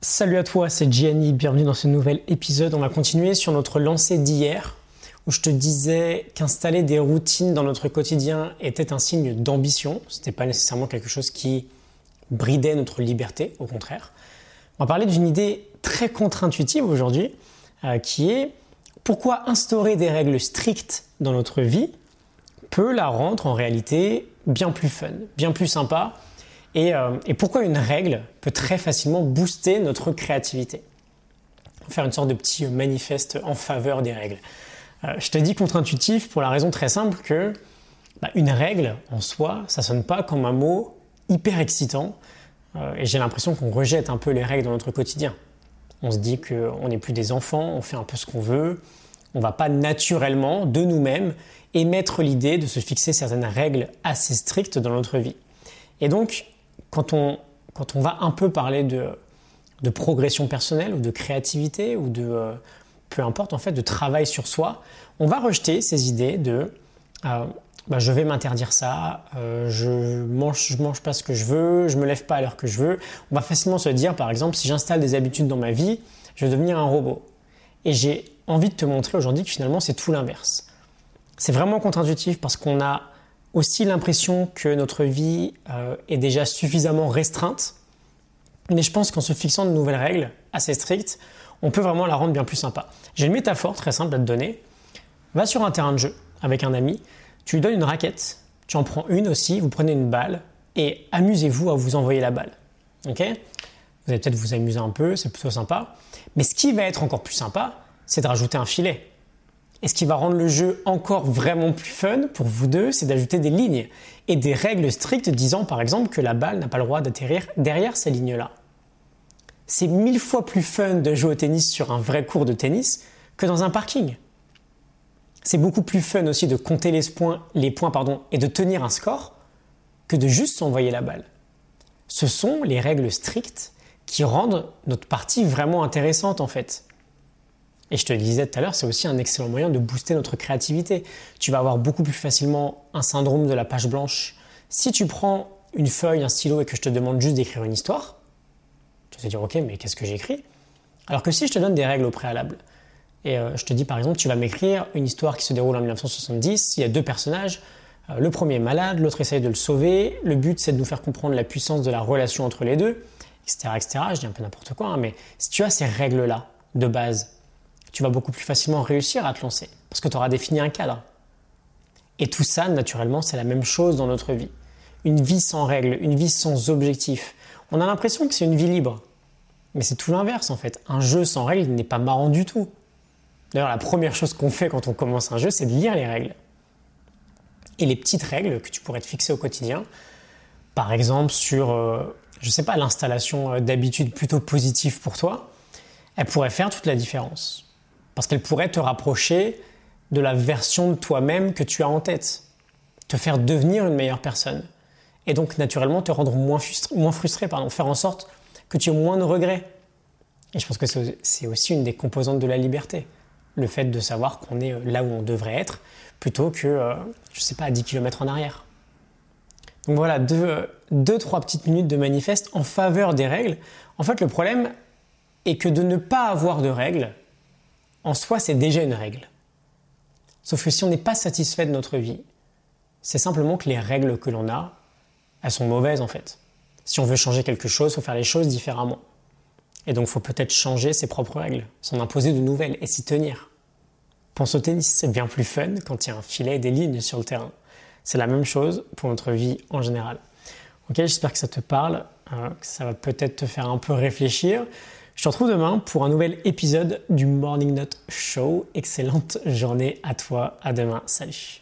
Salut à toi, c'est Gianni, bienvenue dans ce nouvel épisode. On va continuer sur notre lancée d'hier où je te disais qu'installer des routines dans notre quotidien était un signe d'ambition. Ce n'était pas nécessairement quelque chose qui bridait notre liberté, au contraire. On va parler d'une idée très contre-intuitive aujourd'hui euh, qui est pourquoi instaurer des règles strictes dans notre vie peut la rendre en réalité bien plus fun, bien plus sympa euh, et, pourquoi une règle peut très facilement booster notre créativité. Faire une sorte de petit manifeste en faveur des règles. Euh, je te dis contre-intuitif pour la raison très simple que bah, une règle en soi, ça sonne pas comme un mot hyper excitant euh, et j'ai l'impression qu'on rejette un peu les règles dans notre quotidien. On se dit qu'on n'est plus des enfants, on fait un peu ce qu'on veut, on va pas naturellement de nous-mêmes émettre l'idée de se fixer certaines règles assez strictes dans notre vie. Et donc, quand on, quand on va un peu parler de, de progression personnelle ou de créativité ou de, euh, peu importe en fait, de travail sur soi, on va rejeter ces idées de euh, bah, je vais m'interdire ça, euh, je mange, je mange pas ce que je veux, je me lève pas à l'heure que je veux. On va facilement se dire, par exemple, si j'installe des habitudes dans ma vie, je vais devenir un robot. Et j'ai envie de te montrer aujourd'hui que finalement c'est tout l'inverse. C'est vraiment contre-intuitif parce qu'on a aussi l'impression que notre vie euh, est déjà suffisamment restreinte. Mais je pense qu'en se fixant de nouvelles règles assez strictes, on peut vraiment la rendre bien plus sympa. J'ai une métaphore très simple à te donner. Va sur un terrain de jeu avec un ami, tu lui donnes une raquette, tu en prends une aussi, vous prenez une balle et amusez-vous à vous envoyer la balle. Ok? Vous allez peut-être vous amuser un peu, c'est plutôt sympa. Mais ce qui va être encore plus sympa, c'est de rajouter un filet. Et ce qui va rendre le jeu encore vraiment plus fun pour vous deux, c'est d'ajouter des lignes et des règles strictes disant par exemple que la balle n'a pas le droit d'atterrir derrière ces lignes-là. C'est mille fois plus fun de jouer au tennis sur un vrai cours de tennis que dans un parking. C'est beaucoup plus fun aussi de compter les points, et de tenir un score que de juste s'envoyer la balle. Ce sont les règles strictes qui rendent notre partie vraiment intéressante en fait. Et je te le disais tout à l'heure, c'est aussi un excellent moyen de booster notre créativité. Tu vas avoir beaucoup plus facilement un syndrome de la page blanche. Si tu prends une feuille, un stylo et que je te demande juste d'écrire une histoire, tu vas te dire ok mais qu'est-ce que j'écris? Alors que si je te donne des règles au préalable, et euh, je te dis par exemple tu vas m'écrire une histoire qui se déroule en 1970, il y a deux personnages, euh, le premier est malade, l'autre essaye de le sauver, le but c'est de nous faire comprendre la puissance de la relation entre les deux, etc. etc. Je dis un peu n'importe quoi, hein, mais si tu as ces règles-là de base, tu vas beaucoup plus facilement réussir à te lancer parce que tu auras défini un cadre. Et tout ça, naturellement, c'est la même chose dans notre vie. Une vie sans règles, une vie sans objectif. On a l'impression que c'est une vie libre. Mais c'est tout l'inverse en fait. Un jeu sans règles n'est pas marrant du tout. D'ailleurs, la première chose qu'on fait quand on commence un jeu, c'est de lire les règles. Et les petites règles que tu pourrais te fixer au quotidien, par exemple sur, euh, je sais pas, l'installation euh, d'habitudes plutôt positives pour toi, elles pourraient faire toute la différence parce qu'elle pourrait te rapprocher de la version de toi-même que tu as en tête, te faire devenir une meilleure personne, et donc naturellement te rendre moins frustré, moins frustré pardon, faire en sorte que tu aies moins de regrets. Et je pense que c'est aussi une des composantes de la liberté, le fait de savoir qu'on est là où on devrait être, plutôt que, euh, je ne sais pas, à 10 km en arrière. Donc voilà, deux, deux, trois petites minutes de manifeste en faveur des règles. En fait, le problème est que de ne pas avoir de règles, en soi, c'est déjà une règle. Sauf que si on n'est pas satisfait de notre vie, c'est simplement que les règles que l'on a, elles sont mauvaises en fait. Si on veut changer quelque chose, il faut faire les choses différemment. Et donc, il faut peut-être changer ses propres règles, s'en imposer de nouvelles et s'y tenir. Pense au tennis, c'est bien plus fun quand il y a un filet et des lignes sur le terrain. C'est la même chose pour notre vie en général. Ok, j'espère que ça te parle, hein, que ça va peut-être te faire un peu réfléchir. Je te retrouve demain pour un nouvel épisode du Morning Note Show. Excellente journée à toi. À demain. Salut.